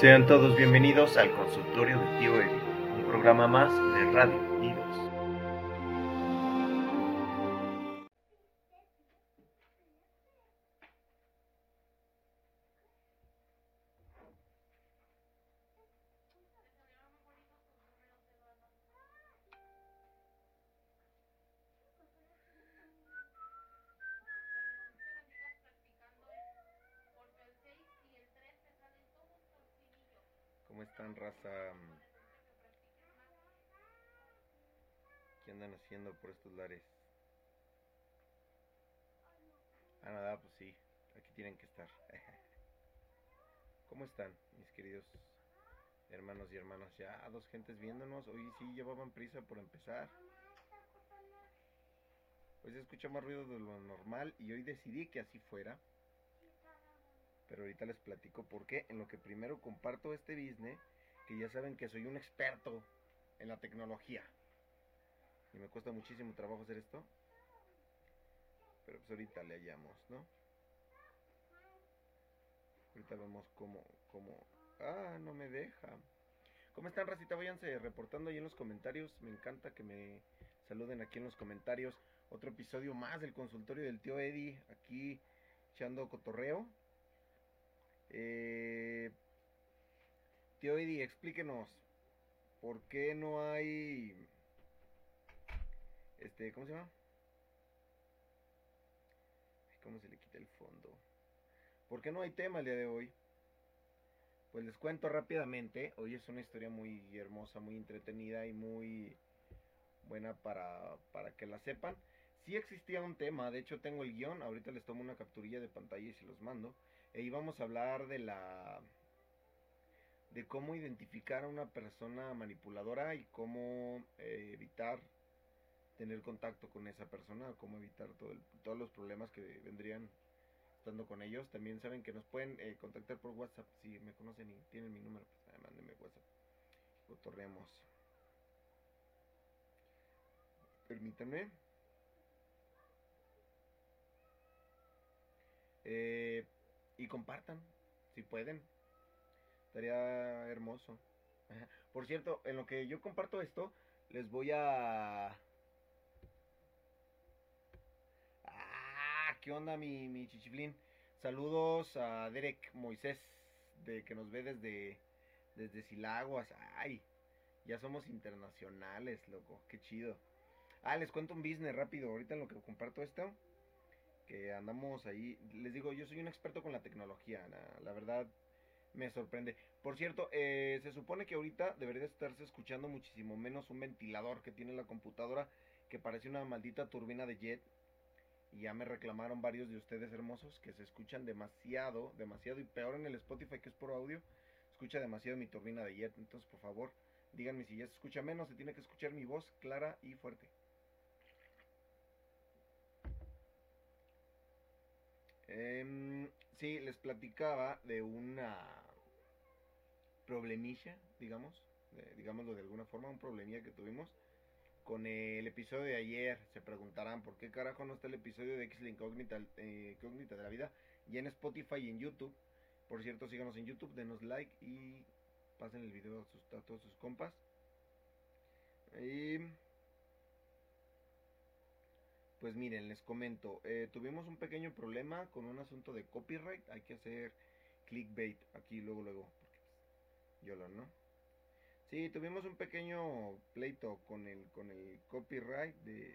Sean todos bienvenidos al consultorio de Tío Eddie, un programa más de Radio Idos. Raza? ¿Qué andan haciendo por estos lares? Ah, nada, pues sí, aquí tienen que estar. ¿Cómo están, mis queridos hermanos y hermanas? Ya, dos gentes viéndonos. Hoy sí llevaban prisa por empezar. Hoy se escucha más ruido de lo normal y hoy decidí que así fuera. Pero ahorita les platico por qué. En lo que primero comparto este business, que ya saben que soy un experto en la tecnología. Y me cuesta muchísimo trabajo hacer esto. Pero pues ahorita le hallamos, ¿no? Ahorita vemos cómo, cómo... Ah, no me deja. ¿Cómo están, racita? Váyanse reportando ahí en los comentarios. Me encanta que me saluden aquí en los comentarios. Otro episodio más del consultorio del tío Eddie. Aquí echando cotorreo. Eh, tío Eddie, explíquenos. ¿Por qué no hay... Este, ¿cómo se llama? ¿Cómo se le quita el fondo? ¿Por qué no hay tema el día de hoy? Pues les cuento rápidamente. Hoy es una historia muy hermosa, muy entretenida y muy buena para, para que la sepan. Sí existía un tema, de hecho tengo el guion, ahorita les tomo una capturilla de pantalla y se los mando. E íbamos a hablar de la de cómo identificar a una persona manipuladora y cómo eh, evitar tener contacto con esa persona, cómo evitar todo el- todos los problemas que vendrían estando con ellos. También saben que nos pueden eh, contactar por WhatsApp si me conocen y tienen mi número, pues eh, mándenme WhatsApp. Cotorreamos. Permítanme. Eh, y compartan, si pueden. Estaría hermoso. Por cierto, en lo que yo comparto esto, les voy a... Ah, ¿qué onda mi, mi chichiflín? Saludos a Derek Moisés, de que nos ve desde, desde Silaguas. Ay, ya somos internacionales, loco, qué chido. Ah, les cuento un business rápido, ahorita en lo que comparto esto, que andamos ahí. Les digo, yo soy un experto con la tecnología, la, la verdad me sorprende. Por cierto, eh, se supone que ahorita debería estarse escuchando muchísimo menos un ventilador que tiene la computadora que parece una maldita turbina de jet. Y ya me reclamaron varios de ustedes hermosos que se escuchan demasiado, demasiado y peor en el Spotify que es por audio. Escucha demasiado mi turbina de jet. Entonces, por favor, díganme si ya se escucha menos. Se tiene que escuchar mi voz clara y fuerte. Em, sí, les platicaba de una problemilla, digamos, digámoslo de alguna forma, un problemilla que tuvimos con el episodio de ayer. Se preguntarán por qué carajo no está el episodio de X la incógnita, eh, incógnita de la vida y en Spotify y en YouTube. Por cierto, síganos en YouTube, denos like y pasen el video a, sus, a todos sus compas. Y pues miren, les comento, eh, tuvimos un pequeño problema con un asunto de copyright. Hay que hacer clickbait aquí luego, luego. YOLO, ¿no? Sí, tuvimos un pequeño pleito con el, con el copyright de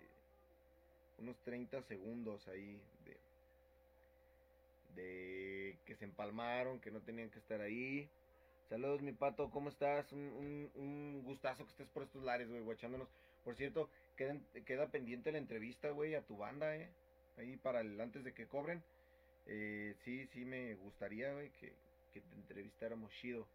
unos 30 segundos ahí de, de que se empalmaron, que no tenían que estar ahí. Saludos, mi pato, ¿cómo estás? Un, un, un gustazo que estés por estos lares, güey, guachándonos. Por cierto, queda, queda pendiente la entrevista, güey, a tu banda, eh. Ahí para el antes de que cobren. Eh, sí, sí me gustaría, güey, que, que te entrevistáramos chido.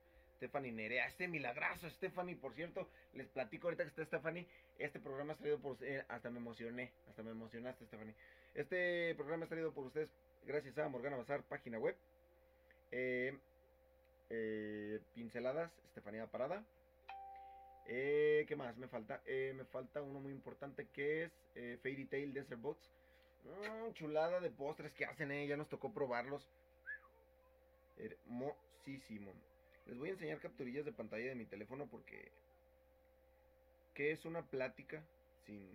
Stephanie Nerea, este milagrazo, Stephanie, por cierto, les platico ahorita que está Stephanie, este programa es traído por eh, hasta me emocioné, hasta me emocionaste, Stephanie. Este programa es traído por ustedes gracias a Morgana Bazar, página web. Eh, eh, pinceladas, Estefanía Parada. Eh, ¿Qué más me falta? Eh, me falta uno muy importante que es eh, Fairy Tail Desert Boats. Mm, chulada de postres que hacen. Ya nos tocó probarlos. Hermosísimo. Les voy a enseñar capturillas de pantalla de mi teléfono porque... ¿Qué es una plática sin,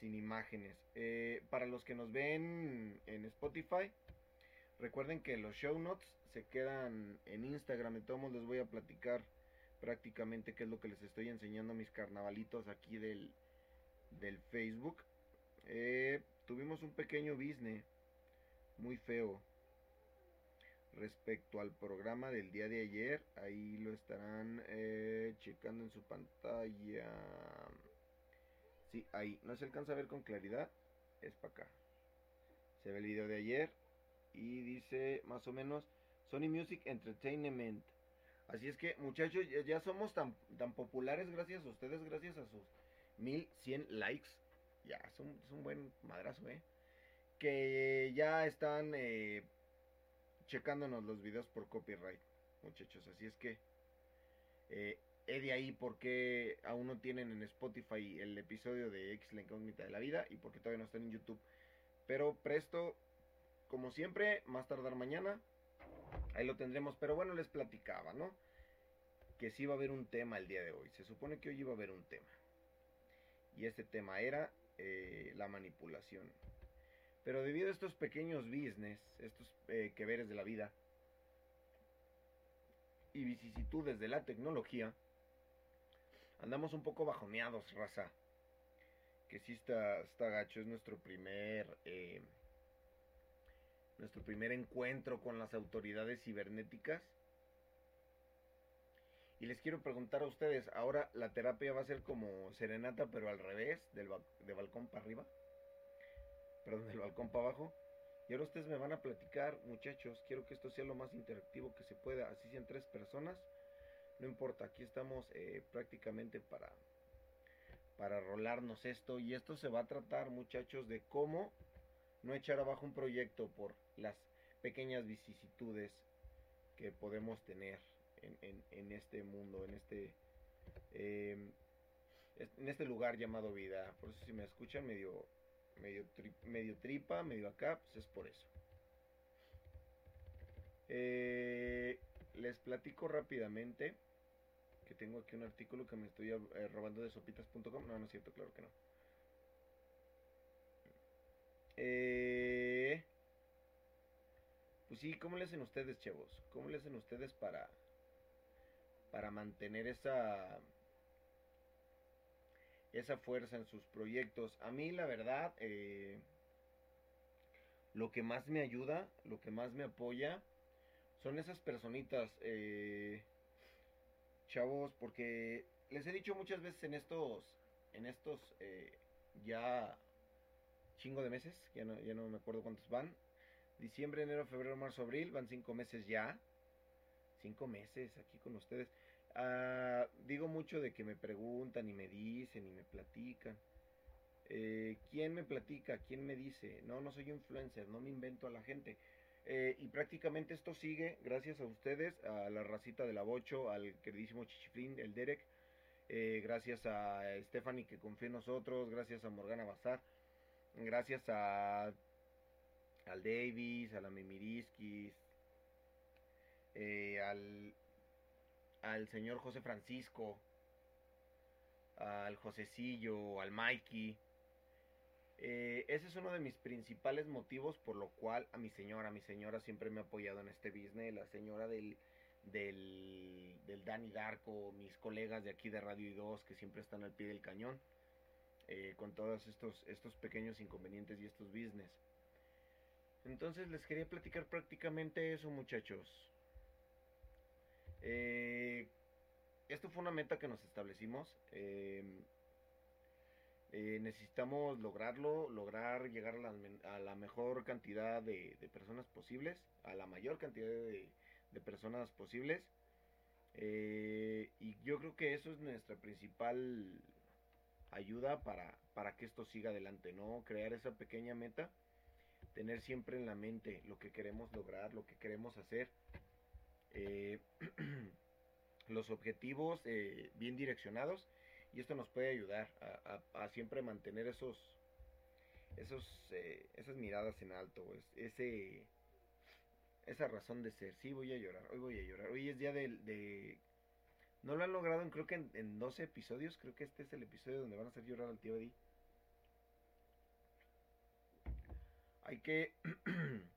sin imágenes? Eh, para los que nos ven en Spotify, recuerden que los show notes se quedan en Instagram. Todos les voy a platicar prácticamente qué es lo que les estoy enseñando a mis carnavalitos aquí del, del Facebook. Eh, tuvimos un pequeño business muy feo respecto al programa del día de ayer. Ahí lo estarán eh, checando en su pantalla. Sí, ahí. No se alcanza a ver con claridad. Es para acá. Se ve el video de ayer. Y dice más o menos Sony Music Entertainment. Así es que muchachos, ya, somos tan, tan populares gracias a ustedes, gracias a sus 1100 likes. Ya, es un, buen madrazo, ¿eh? Que ya están eh, checándonos los videos por copyright, muchachos. Así es que, eh, he de ahí porque aún no tienen en Spotify el episodio de X la incógnita de la vida y porque todavía no están en YouTube. Pero presto, como siempre, más tardar mañana. Ahí lo tendremos. Pero bueno, les platicaba, ¿no? Que sí va a haber un tema el día de hoy. Se supone que hoy iba a haber un tema. Y este tema era eh, la manipulación. Pero debido a estos pequeños business, estos eh, que veres de la vida y vicisitudes de la tecnología, andamos un poco bajoneados, raza. Que sí está, está gacho, es nuestro primer... Eh, nuestro primer encuentro con las autoridades cibernéticas. Y les quiero preguntar a ustedes, ahora la terapia va a ser como serenata, pero al revés, del de balcón para arriba perdón, del balcón para abajo. Y ahora ustedes me van a platicar, muchachos, quiero que esto sea lo más interactivo que se pueda, así sean tres personas, no importa, aquí estamos eh, prácticamente para, para rolarnos esto y esto se va a tratar, muchachos, de cómo no echar abajo un proyecto por las pequeñas vicisitudes que podemos tener en, este mundo, en este, em, en este lugar llamado vida. Por eso si me escuchan medio medio, medio tripa, medio acá, pues es por eso. Eh, les platico rápidamente que tengo aquí un artículo que me estoy eh, robando de sopitas.com. No, no es cierto, claro que no. Eh, pues sí, ¿cómo le hacen ustedes, chavos? ¿Cómo le hacen ustedes para para mantener esa esa fuerza en sus proyectos. A mí la verdad, eh, lo que más me ayuda, lo que más me apoya, son esas personitas, eh, chavos, porque les he dicho muchas veces en estos, en estos eh, ya chingo de meses, ya no, ya no me acuerdo cuántos van. Diciembre, enero, febrero, marzo, abril, van cinco meses ya. Cinco meses aquí con ustedes. Ah, digo mucho de que me preguntan y me dicen y me platican. Eh, ¿Quién me platica? ¿Quién me dice? No, no soy influencer, no me invento a la gente. Eh, y prácticamente esto sigue gracias a ustedes, a la racita de la Bocho, al queridísimo Chichiflín, el Derek, eh, gracias a Stephanie que confía en nosotros, gracias a Morgana Bazar, gracias a al Davis, a la Memiriskis, al al señor José Francisco, al Josecillo, al Mikey. Eh, ese es uno de mis principales motivos por lo cual a mi señora, mi señora siempre me ha apoyado en este business, la señora del, del, del Dani Darko, mis colegas de aquí de Radio I2 que siempre están al pie del cañón, eh, con todos estos, estos pequeños inconvenientes y estos business. Entonces les quería platicar prácticamente eso muchachos. Eh, esto fue una meta que nos establecimos. Em, eh, necesitamos lograrlo, lograr llegar a la, mejor cantidad de, personas posibles, a la mayor cantidad de, personas posibles. Eh, y yo creo que eso es nuestra principal ayuda para, para que esto siga adelante, ¿no? Crear esa pequeña meta, tener siempre en la mente lo que queremos lograr, lo que queremos hacer eh, los objetivos eh, bien direccionados y esto nos puede ayudar a, siempre mantener esos esos eh, esas miradas en alto ese esa razón de ser. Sí, voy a llorar, hoy voy a llorar. Hoy es día de... No lo han logrado, creo que en, en 12 episodios. Creo que este es el episodio donde van a hacer llorar al tío Eddie. Hay que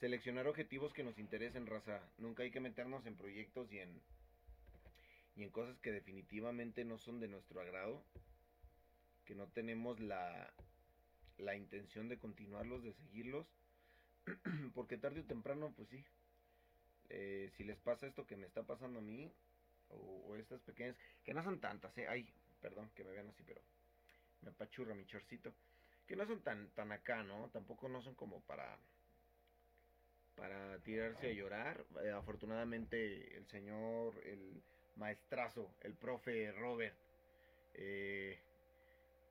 seleccionar objetivos que nos interesen, raza. Nunca hay que meternos en proyectos y en, y en cosas que definitivamente no son de nuestro agrado. Que no tenemos la, la intención de continuarlos, de seguirlos. Porque tarde o temprano, pues sí. Eh, si les pasa esto que me está pasando a mí, o, estas pequeñas, que no son tantas, eh. Ay, perdón que me vean así, pero me apachurra mi chorcito. Que no son tan, tan acá, ¿no? Tampoco no son como para para tirarse a llorar. Eh, afortunadamente el señor, el maestrazo, el profe Robert, eh,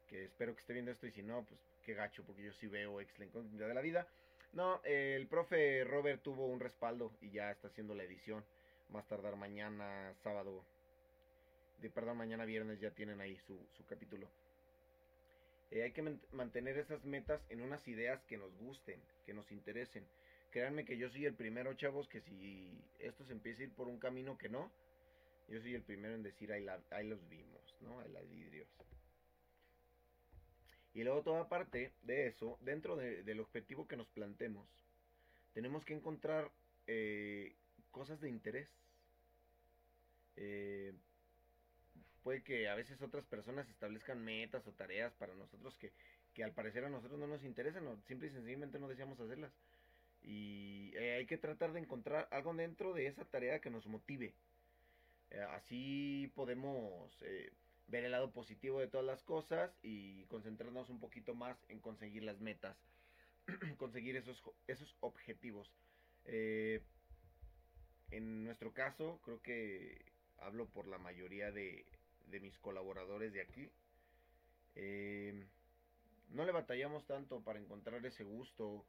que espero que esté viendo esto y si no, pues qué gacho, porque yo sí veo excelente de la vida. No, el profe Robert tuvo un respaldo y ya está haciendo la edición. Más tardar mañana, sábado, de perdón, mañana viernes ya tienen ahí su, su capítulo. Eh, hay que mantener esas metas en unas ideas que nos gusten, que nos interesen. Créanme que yo soy el primero, chavos, que si esto se empieza a ir por un camino que no, yo soy el primero en decir ahí, ahí los vimos, ¿no? Ahí las vidrios. Y luego toda parte de eso, dentro del objetivo que nos plantemos, tenemos que encontrar eh, cosas de interés. Eh, puede que a veces otras personas establezcan metas o tareas para nosotros que, que al parecer a nosotros no nos interesan o simple y sencillamente no deseamos hacerlas. Y eh, hay que tratar de encontrar algo dentro de esa tarea que nos motive. así podemos ver el lado positivo de todas las cosas y concentrarnos un poquito más en conseguir las metas, conseguir esos, esos objetivos. Eh, en nuestro caso, creo que hablo por la mayoría de, de mis colaboradores de aquí. Eh, no le batallamos tanto para encontrar ese gusto.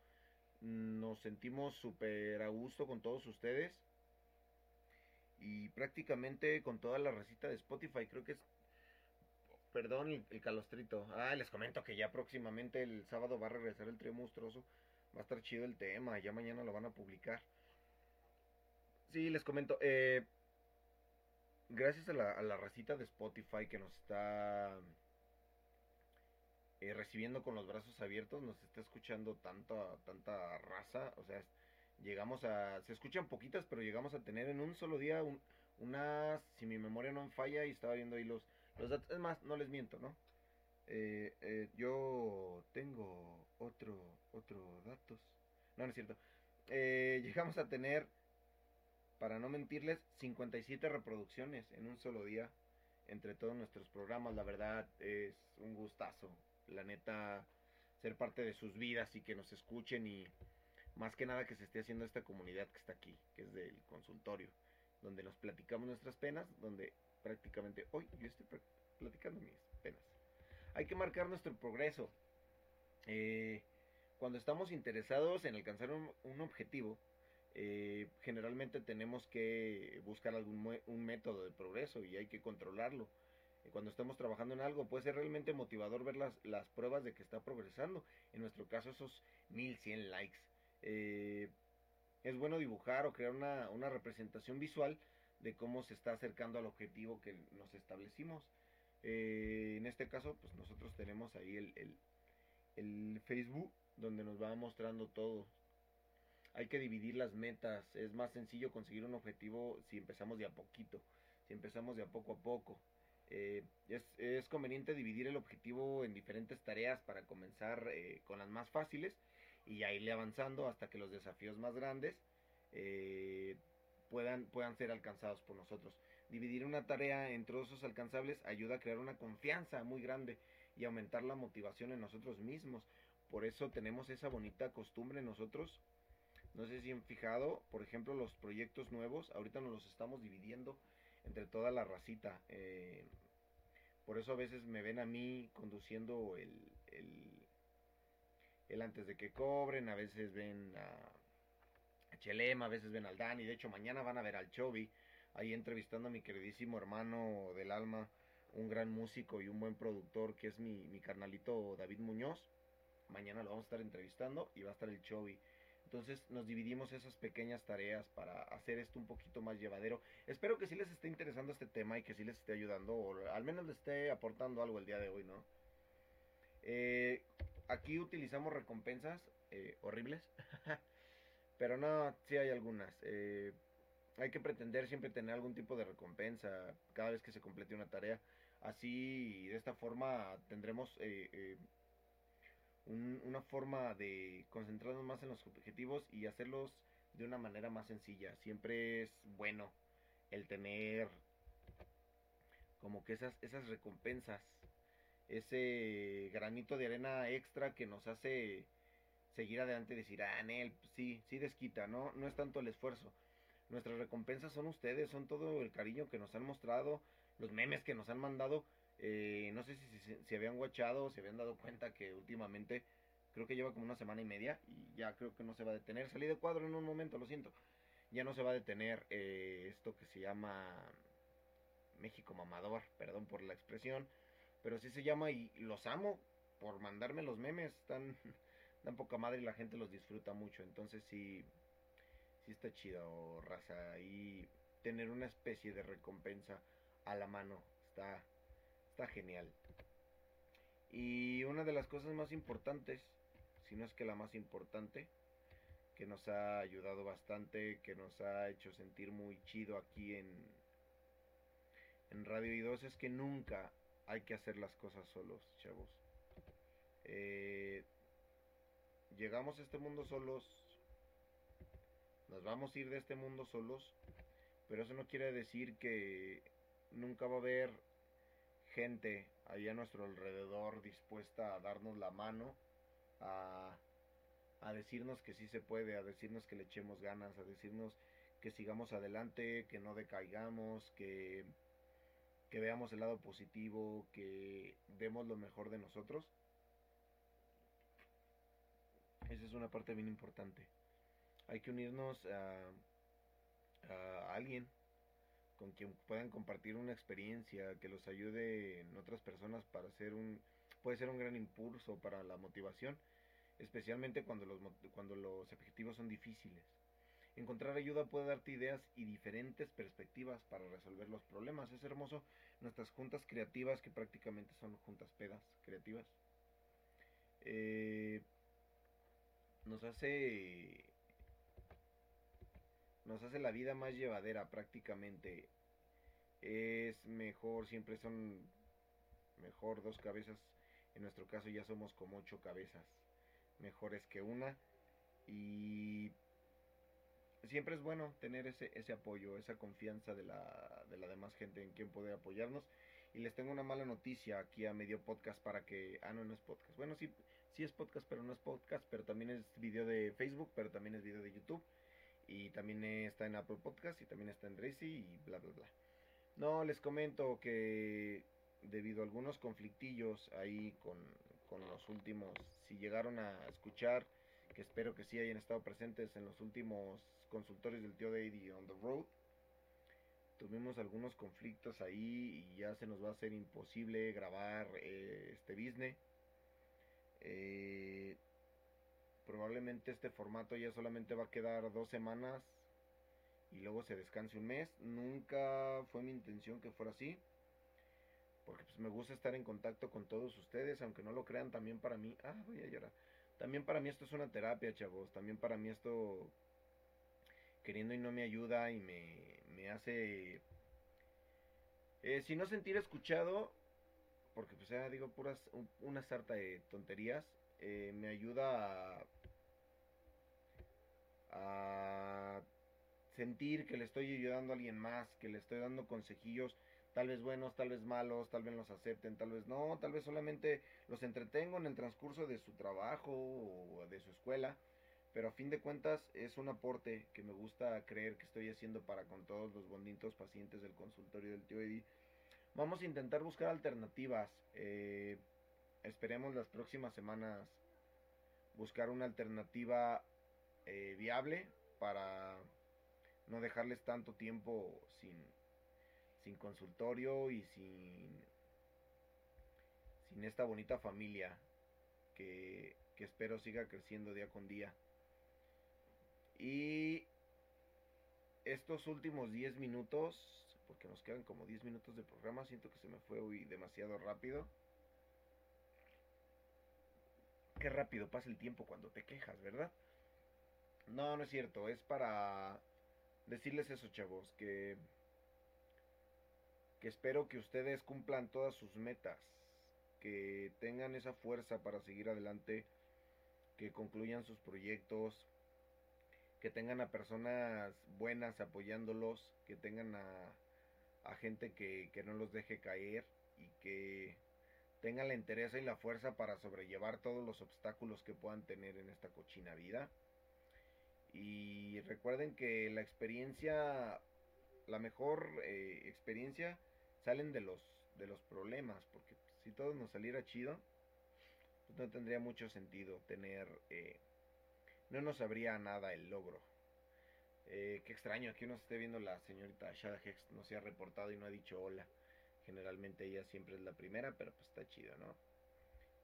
Nos sentimos súper a gusto con todos ustedes. Y prácticamente con toda la recita de Spotify. Creo que es Perdón, el, calostrito. Ah, les comento que ya próximamente el sábado va a regresar el trío monstruoso. Va a estar chido el tema. Ya mañana lo van a publicar. Sí, les comento. Eh, gracias a la, a la racita de Spotify que nos está eh, recibiendo con los brazos abiertos, nos está escuchando tanta, tanta raza. O sea, llegamos a. Se escuchan poquitas, pero llegamos a tener en un solo día un, unas. Si mi memoria no falla, y estaba viendo ahí los los datos, es más, no les miento, ¿no? Eh, eh, yo tengo otro, otro datos. No, no es cierto. Eh, llegamos a tener, para no mentirles, 57 reproducciones en un solo día entre todos nuestros programas. La verdad es un gustazo. La neta, ser parte de sus vidas y que nos escuchen y más que nada que se esté haciendo esta comunidad que está aquí, que es del consultorio, donde nos platicamos nuestras penas, donde prácticamente hoy yo estoy platicando mis penas. Hay que marcar nuestro progreso. Eh, cuando estamos interesados en alcanzar un, objetivo, eh, generalmente tenemos que buscar algún un método de progreso y hay que controlarlo. Eh, cuando estamos trabajando en algo, puede ser realmente motivador ver las, las pruebas de que está progresando. En nuestro caso, esos 1100 likes. es bueno dibujar o crear una, una representación visual de cómo se está acercando al objetivo que nos establecimos. Eh, en este caso, pues nosotros tenemos ahí el, el, Facebook donde nos va mostrando todo. Hay que dividir las metas. Es más sencillo conseguir un objetivo si empezamos de a poquito, si empezamos de a poco a poco. Eh, es, conveniente dividir el objetivo en diferentes tareas para comenzar eh, con las más fáciles y ya irle avanzando hasta que los desafíos más grandes puedan, puedan ser alcanzados por nosotros. Dividir una tarea en trozos alcanzables ayuda a crear una confianza muy grande y aumentar la motivación en nosotros mismos. Por eso tenemos esa bonita costumbre nosotros. No sé si han fijado, por ejemplo, los proyectos nuevos, ahorita nos los estamos dividiendo entre toda la racita. Eh, por eso a veces me ven a mí conduciendo el, el, antes de que cobren, a veces ven a, Chelema, a veces ven al Dani, de hecho mañana van a ver al Chovy, ahí entrevistando a mi queridísimo hermano del alma, un gran músico y un buen productor que es mi, mi carnalito David Muñoz. Mañana lo vamos a estar entrevistando y va a estar el Chovy. Entonces nos dividimos esas pequeñas tareas para hacer esto un poquito más llevadero. Espero que sí les esté interesando este tema y que sí les esté ayudando o al menos les esté aportando algo el día de hoy, ¿no? Eh, aquí utilizamos recompensas eh, horribles, pero no, sí hay algunas. Eh, hay que pretender siempre tener algún tipo de recompensa cada vez que se complete una tarea. Así, de esta forma, tendremos una forma de concentrarnos más en los objetivos y hacerlos de una manera más sencilla. Siempre es bueno el tener como que esas, esas recompensas, ese granito de arena extra que nos hace seguir adelante y decir, ah, Nel, sí, sí desquita, ¿no? No es tanto el esfuerzo. Nuestras recompensas son ustedes, son todo el cariño que nos han mostrado, los memes que nos han mandado eh, no sé si, si, habían guachado, se habían dado cuenta que últimamente, creo que lleva como una semana y media y ya creo que no se va a detener. Salí de cuadro en un momento, lo siento. Ya no se va a detener eh, esto que se llama México Mamador, perdón por la expresión, pero sí se llama y los amo por mandarme los memes, tan dan poca madre y la gente los disfruta mucho, entonces sí, sí está chido, raza, y tener una especie de recompensa a la mano, está, está genial. Y una de las cosas más importantes, si no es que la más importante, que nos ha ayudado bastante, que nos ha hecho sentir muy chido aquí en, en Radio I2 es que nunca hay que hacer las cosas solos, chavos. Eh, llegamos a este mundo solos, nos vamos a ir de este mundo solos, pero eso no quiere decir que nunca va a haber gente ahí a nuestro alrededor dispuesta a darnos la mano, a, a decirnos que sí se puede, a decirnos que le echemos ganas, a decirnos que sigamos adelante, que no decaigamos, que, que veamos el lado positivo, que demos lo mejor de nosotros. Esa es una parte bien importante. Hay que unirnos a, a alguien, con quien puedan compartir una experiencia que los ayude en otras personas para hacer un puede ser un gran impulso para la motivación, especialmente cuando los cuando los objetivos son difíciles. Encontrar ayuda puede darte ideas y diferentes perspectivas para resolver los problemas. Es hermoso nuestras juntas creativas que prácticamente son juntas pedas creativas. Eh, nos hace nos hace la vida más llevadera prácticamente. Es mejor, siempre son mejor dos cabezas. En nuestro caso ya somos como ocho cabezas mejores que una. Y siempre es bueno tener ese, ese apoyo, esa confianza de la, de la demás gente en quien poder apoyarnos. Y les tengo una mala noticia aquí a medio podcast para que... Ah, no, no es podcast. Bueno, sí, sí es podcast, pero no es podcast. Pero también es video de Facebook, pero también es video de YouTube. Y también está en Apple Podcast y también está en Dracy y bla, bla, bla. No, les comento que debido a algunos conflictillos ahí con, con los últimos, si llegaron a escuchar, que espero que sí hayan estado presentes en los últimos consultorios del tío Daddy on the road, tuvimos algunos conflictos ahí y ya se nos va a hacer imposible grabar eh, este business. Eh, este formato ya solamente va a quedar dos semanas y luego se descanse un mes. Nunca fue mi intención que fuera así. Porque pues me gusta estar en contacto con todos ustedes, aunque no lo crean también para mí. Ah, a llorar. También para mí esto es una terapia, chavos. También para mí esto queriendo y no me ayuda y me, me hace... Eh, si no sentir escuchado, porque pues ya digo puras, una sarta de tonterías, eh, me ayuda a a sentir que le estoy ayudando a alguien más, que le estoy dando consejillos, tal vez buenos, tal vez malos, tal vez los acepten, tal vez no, tal vez solamente los entretengo en el transcurso de su trabajo o de su escuela, pero a fin de cuentas es un aporte que me gusta creer que estoy haciendo para con todos los bonitos pacientes del consultorio del tío Eddie. Vamos a intentar buscar alternativas. Eh, esperemos las próximas semanas buscar una alternativa eh, viable para no dejarles tanto tiempo sin, sin consultorio y sin, sin esta bonita familia que, que espero siga creciendo día con día. Y estos últimos 10 minutos, porque nos quedan como 10 minutos de programa, siento que se me fue hoy demasiado rápido. Qué rápido pasa el tiempo cuando te quejas, ¿verdad? No, no es cierto, es para decirles eso, chavos, que que espero que ustedes cumplan todas sus metas, que tengan esa fuerza para seguir adelante, que concluyan sus proyectos, que tengan a personas buenas apoyándolos, que tengan a, a gente que, que no los deje caer y que tengan la interés y la fuerza para sobrellevar todos los obstáculos que puedan tener en esta cochina vida. Y recuerden que la experiencia, la mejor eh, experiencia, salen de los, de los problemas, porque si todo nos saliera chido, pues no tendría mucho sentido tener, eh, no nos sabría nada el logro. Eh, qué extraño, aquí nos esté viendo la señorita Shada Hex, no se ha reportado y no ha dicho hola. Generalmente ella siempre es la primera, pero pues está chido, ¿no?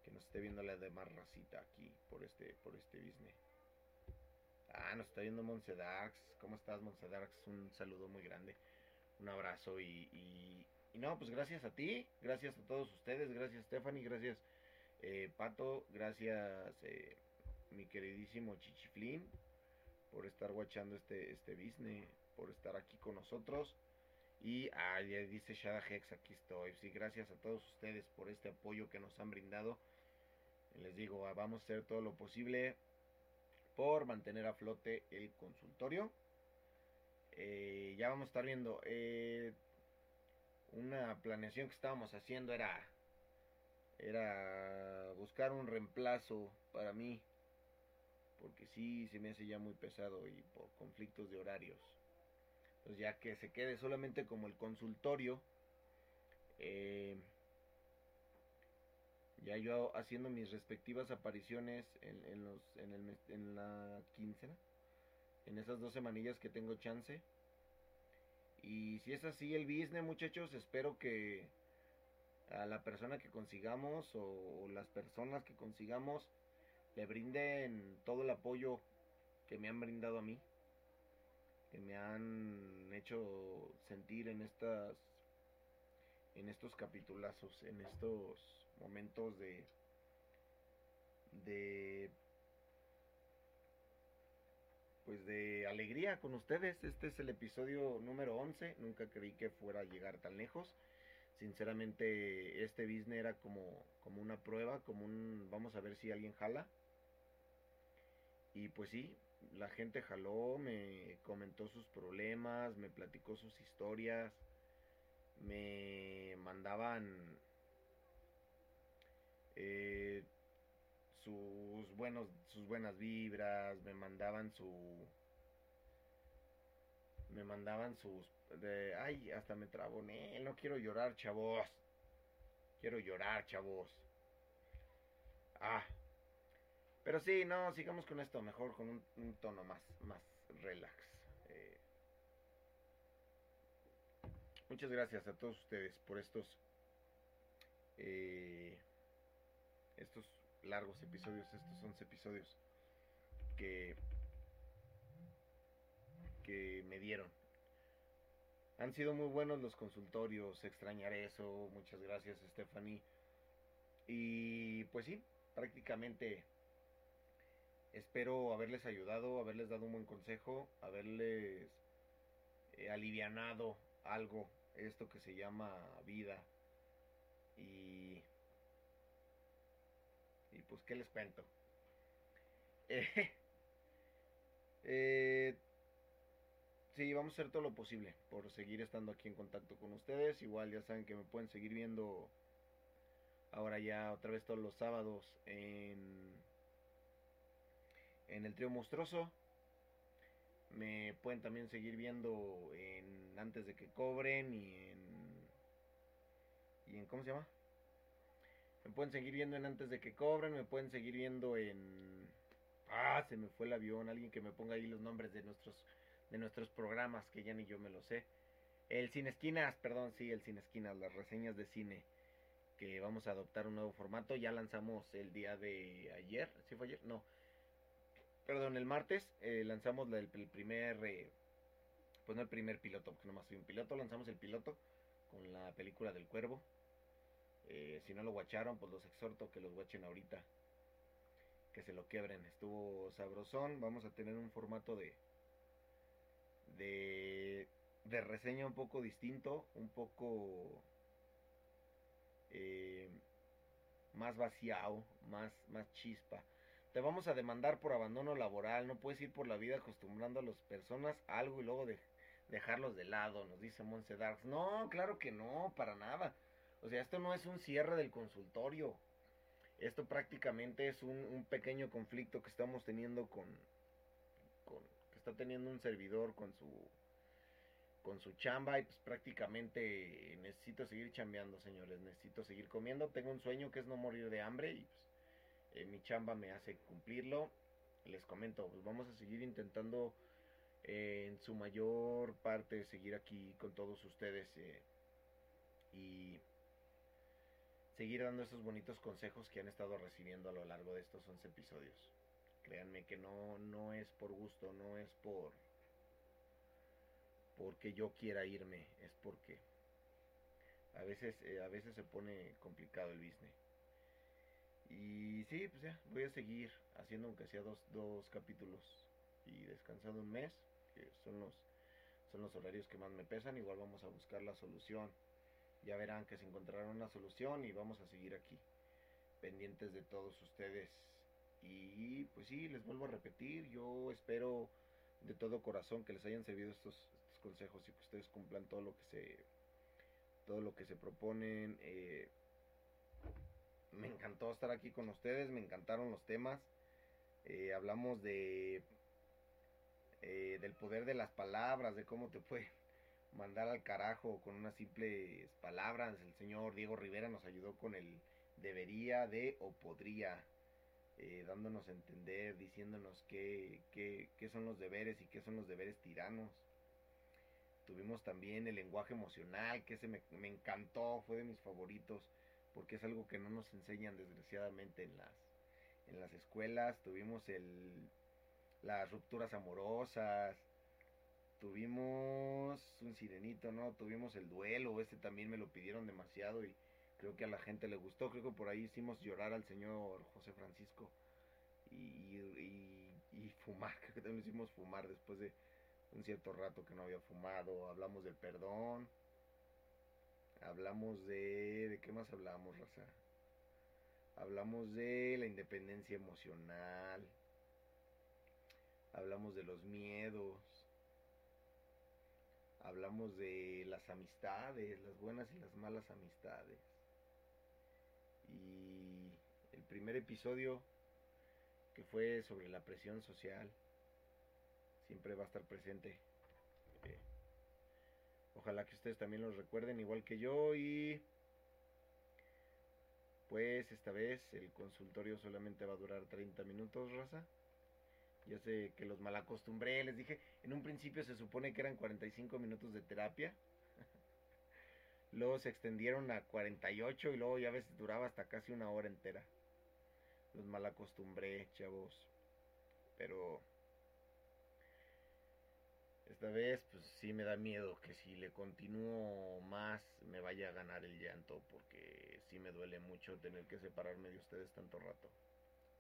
Que nos esté viendo la demás racita aquí por este, por este business. Ah, nos está viendo Monse Darks. ¿Cómo estás, Monse Darks? Un saludo muy grande. Un abrazo y, no, pues gracias a ti, gracias a todos ustedes, gracias Stephanie, gracias eh, Pato, gracias eh, mi queridísimo Chichiflín por estar watchando este, este business, por estar aquí con nosotros. Y ah, dice Shada Hex, aquí estoy. Sí, gracias a todos ustedes por este apoyo que nos han brindado. Les digo, ah, vamos a hacer todo lo posible por mantener a flote el consultorio. Eh, ya vamos a estar viendo. Eh, una planeación que estábamos haciendo era era buscar un reemplazo para mí porque sí se me hace ya muy pesado y por conflictos de horarios pues ya que se quede solamente como el consultorio, eh, ya yo haciendo mis respectivas apariciones en, los, en, el, en la quincena, en esas dos semanillas que tengo chance. Y si es así el business, muchachos, espero que a la persona que consigamos o las personas que consigamos le brinden todo el apoyo que me han brindado a mí que me han hecho sentir en estas en estos capitulazos, en estos momentos de de pues de alegría con ustedes. Este es el episodio número 11. Nunca creí que fuera a llegar tan lejos. Sinceramente, este business era como, como una prueba, como un vamos a ver si alguien jala. Y pues sí, la gente jaló, me comentó sus problemas, me platicó sus historias, me mandaban eh, sus buenos, sus buenas vibras, me mandaban su, me mandaban sus, de, ay, hasta me traboné, no quiero llorar, chavos, quiero llorar, chavos. Ah, pero sí, no, sigamos con esto, mejor con un, tono más, más relax. Eh, muchas gracias a todos ustedes por estos, eh, estos largos episodios, estos 11 episodios que, que me dieron. Han sido muy buenos los consultorios, extrañaré eso, muchas gracias Stephanie. Y pues sí, prácticamente Espero haberles ayudado, haberles dado un buen consejo, haberles eh, alivianado algo, esto que se llama vida. Y, pues, ¿qué les cuento? Eh, eh, sí, vamos a hacer todo lo posible por seguir estando aquí en contacto con ustedes. Igual ya saben que me pueden seguir viendo ahora ya otra vez todos los sábados en en el trío monstruoso. Me pueden también seguir viendo en antes de que cobren y en y en cómo se llama. Me pueden seguir viendo en antes de que cobren, me pueden seguir viendo en ah, se me fue el avión, alguien que me ponga ahí los nombres de nuestros de nuestros programas que ya ni yo me lo sé. El Cine Esquinas, perdón, sí, el Cine Esquinas, las reseñas de cine que vamos a adoptar un nuevo formato. Ya lanzamos el día de ayer, ¿sí fue ayer? No, perdón, el martes eh, lanzamos el, primer, eh, pues no el primer piloto, porque nomás soy un piloto, lanzamos el piloto con la película del cuervo. Eh, si no lo guacharon, pues los exhorto que los guachen ahorita. Que se lo quebren. Estuvo sabrosón. Vamos a tener un formato de, de, de reseña un poco distinto, un poco más vaciado, más, más chispa. Te vamos a demandar por abandono laboral, no puedes ir por la vida acostumbrando a las personas a algo y luego de, dejarlos de lado, nos dice Monse Darks. No, claro que no, para nada. O sea, esto no es un cierre del consultorio. Esto prácticamente es un, pequeño conflicto que estamos teniendo con, con, que está teniendo un servidor con su con su chamba y pues prácticamente necesito seguir chambeando, señores, necesito seguir comiendo, tengo un sueño que es no morir de hambre y pues eh, mi chamba me hace cumplirlo. Les comento, pues vamos a seguir intentando eh, en su mayor parte seguir aquí con todos ustedes eh, y seguir dando esos bonitos consejos que han estado recibiendo a lo largo de estos 11 episodios. Créanme que no, no es por gusto, no es por porque yo quiera irme, es porque a veces, eh, a veces se pone complicado el business. Y sí, pues ya, voy a seguir haciendo aunque sea dos, dos capítulos y descansando un mes, que son los, son los horarios que más me pesan, igual vamos a buscar la solución. Ya verán que se encontrará una solución y vamos a seguir aquí, pendientes de todos ustedes. Y pues sí, les vuelvo a repetir, yo espero de todo corazón que les hayan servido estos, consejos y que ustedes cumplan todo lo que se todo lo que se proponen eh, me encantó estar aquí con ustedes me encantaron los temas eh, hablamos de eh, del poder de las palabras de cómo te puede mandar al carajo con unas simples palabras el señor Diego Rivera nos ayudó con el debería de o podría dándonos a entender, diciéndonos qué, qué, qué, son los deberes y qué son los deberes tiranos. Tuvimos también el lenguaje emocional, que ese me, encantó, fue de mis favoritos, porque es algo que no nos enseñan desgraciadamente en las, en las escuelas. Tuvimos el, las rupturas amorosas, tuvimos un sirenito, ¿no? Tuvimos el duelo, ese también me lo pidieron demasiado y creo que a la gente le gustó. Creo que por ahí hicimos llorar al señor José Francisco y, y, y fumar, creo que también lo hicimos fumar después de un cierto rato que no había fumado, hablamos del perdón, hablamos de... ¿De qué más hablamos, raza? Hablamos de la independencia emocional, hablamos de los miedos, hablamos de las amistades, las buenas y las malas amistades. Y el primer episodio que fue sobre la presión social siempre va a estar presente. Eh, ojalá que ustedes también los recuerden igual que yo y pues esta vez el consultorio solamente va a durar 30 minutos, raza. Ya sé que los mal acostumbré, les dije, en un principio se supone que eran 45 minutos de terapia. luego se extendieron a 48 y luego ya a veces duraba hasta casi una hora entera. Los mal acostumbré, chavos. Pero esta vez, pues sí me da miedo que si le continúo más me vaya a ganar el llanto, porque sí me duele mucho tener que separarme de ustedes tanto rato.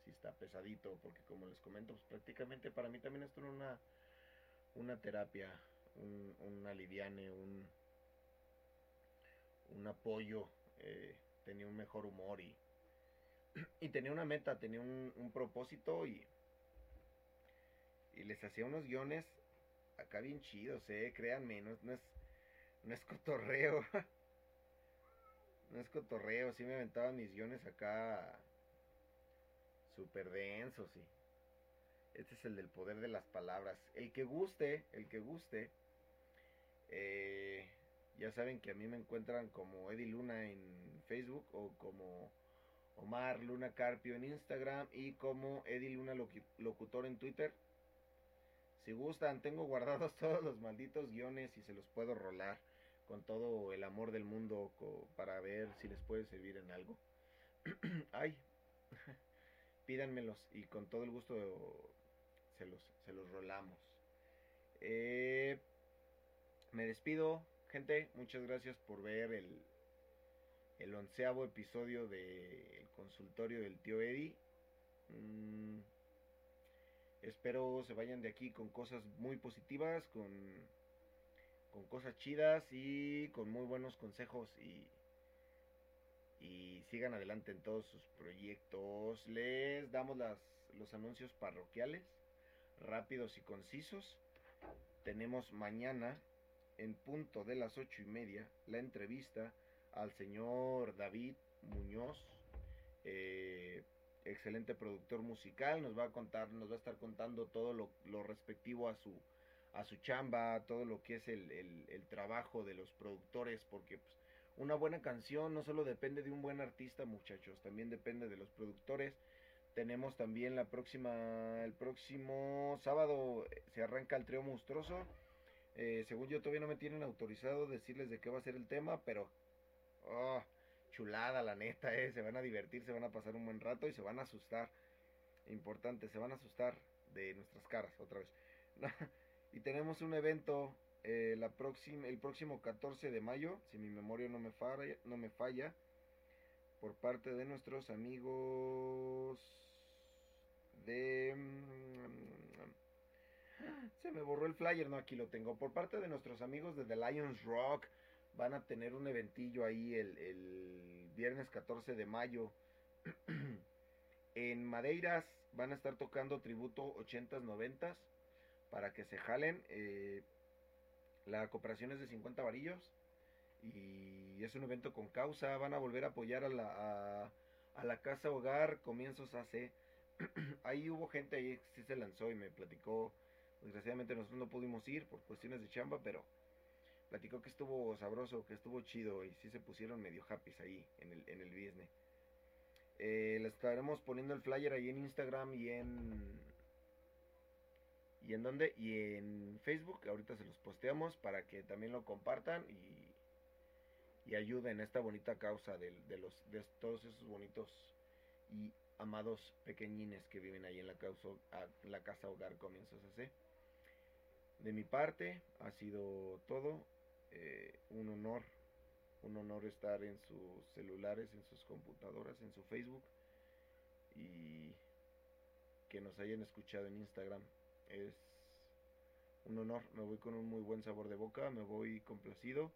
Sí está pesadito, porque como les comento, pues prácticamente para mí también esto era una, una terapia, un, un aliviane, un, un apoyo. Eh, tenía un mejor humor y, y tenía una meta, tenía un, propósito y, y les hacía unos guiones acá bien chidos, eh, créanme, no, es, no es cotorreo. no es cotorreo, sí me aventaba mis guiones acá super densos, sí. Este es el del poder de las palabras. El que guste, el que guste, eh, ya saben que a mí me encuentran como Eddie Luna en Facebook o como Omar Luna Carpio en Instagram y como Eddie Luna Locutor en Twitter. Si gustan, tengo guardados todos los malditos guiones y se los puedo rolar con todo el amor del mundo para ver si les puede servir en algo. Ay, pídanmelos y con todo el gusto se los, se los rolamos. Eh, me despido, gente. Muchas gracias por ver el, el onceavo episodio del consultorio del tío Eddie. Mm, espero se vayan de aquí con cosas muy positivas, con, con cosas chidas y con muy buenos consejos y, y sigan adelante en todos sus proyectos. Les damos las, los anuncios parroquiales, rápidos y concisos. Tenemos mañana, en punto de las ocho y media, la entrevista al señor David Muñoz, eh, excelente productor musical, nos va a contar, nos va a estar contando todo lo, respectivo a su a su chamba, todo lo que es el, el, trabajo de los productores, porque pues, una buena canción no solo depende de un buen artista, muchachos, también depende de los productores. Tenemos también la próxima, el próximo sábado eh, se arranca el trío monstruoso. Eh, según yo todavía no me tienen autorizado decirles de qué va a ser el tema, pero Oh, chulada, la neta, eh. Se van a divertir, se van a pasar un buen rato y se van a asustar. Importante, se van a asustar de nuestras caras otra vez. y tenemos un evento eh, la próxima, el próximo 14 de mayo, si mi memoria no me, falla, no me falla, por parte de nuestros amigos de... Mm, se me borró el flyer, no, aquí lo tengo. Por parte de nuestros amigos de The Lions Rock van a tener un eventillo ahí el, viernes 14 de mayo. en Madeiras van a estar tocando tributo 80s, 90s para que se jalen. Eh, la cooperación es de 50 varillos y es un evento con causa. Van a volver a apoyar a la, a, la casa hogar comienzos hace. ahí hubo gente ahí sí se lanzó y me platicó. Desgraciadamente nosotros no pudimos ir por cuestiones de chamba, pero platicó que estuvo sabroso, que estuvo chido y sí se pusieron medio happy ahí en el, en el viernes. Eh, le estaremos poniendo el flyer ahí en Instagram y en... ¿Y en dónde? Y en Facebook, ahorita se los posteamos para que también lo compartan y, y ayuden a esta bonita causa de, los, de todos esos bonitos y amados pequeñines que viven ahí en la, causa, la casa hogar comienzos hace. De mi parte ha sido todo. Eh, un honor, un honor estar en sus celulares, en sus computadoras, en su Facebook y que nos hayan escuchado en Instagram. Es un honor, me voy con un muy buen sabor de boca, me voy complacido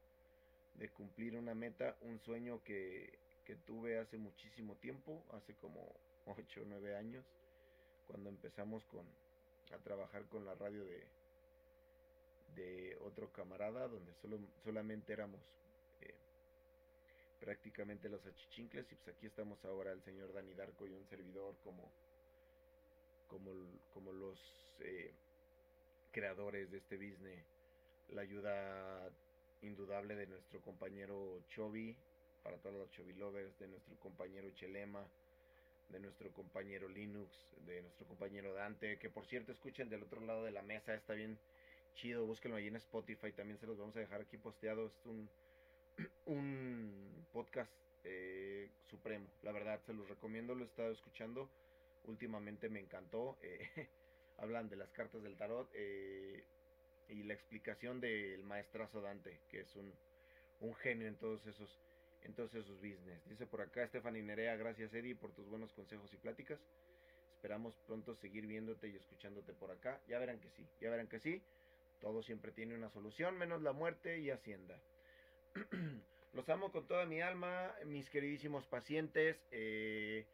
de cumplir una meta, un sueño que, que tuve hace muchísimo tiempo, hace como 8 o 9 años, cuando empezamos con, a trabajar con la radio de, de otro camarada donde solo, solamente éramos eh, prácticamente los achichincles y pues aquí estamos ahora el señor Dani Darko y un servidor como como, como los eh, creadores de este business la ayuda indudable de nuestro compañero Chobi para todos los Chobi lovers de nuestro compañero Chelema de nuestro compañero Linux de nuestro compañero Dante que por cierto escuchen del otro lado de la mesa está bien chido, búsquenlo ahí en Spotify, también se los vamos a dejar aquí posteados, es un, un podcast eh, supremo, la verdad, se los recomiendo, lo he estado escuchando, últimamente me encantó, eh, hablan de las cartas del tarot eh, y la explicación del maestrazo Dante, que es un, un genio en todos esos en todos esos business. Dice por acá Stephanie Nerea, gracias Eddie por tus buenos consejos y pláticas. Esperamos pronto seguir viéndote y escuchándote por acá. Ya verán que sí, ya verán que sí. Todo siempre tiene una solución, menos la muerte y Hacienda. Los amo con toda mi alma, mis queridísimos pacientes. Eh,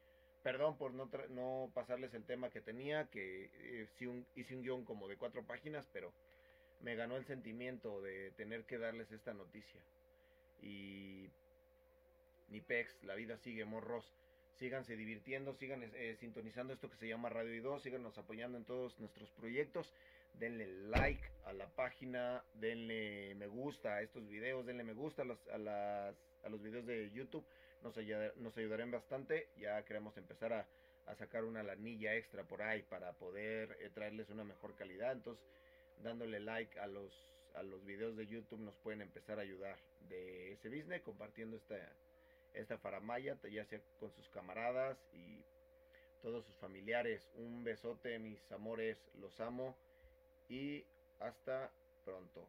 perdón por no, no, pasarles el tema que tenía, que eh, hice un guion como de cuatro páginas, pero me ganó el sentimiento de tener que darles esta noticia. Y ni pex, la vida sigue, morros. Síganse divirtiendo, sigan eh, sintonizando esto que se llama Radio y 2, síganos apoyando en todos nuestros proyectos denle like a la página, denle me gusta a estos videos, denle me gusta a los videos de YouTube, nos, ayudarán bastante, ya queremos empezar a, a, sacar una lanilla extra por ahí para poder eh, traerles una mejor calidad, entonces dándole like a los, a los videos de YouTube nos pueden empezar a ayudar de ese business, compartiendo esta, esta faramaya, ya sea con sus camaradas y todos sus familiares. Un besote, mis amores, los amo y hasta pronto.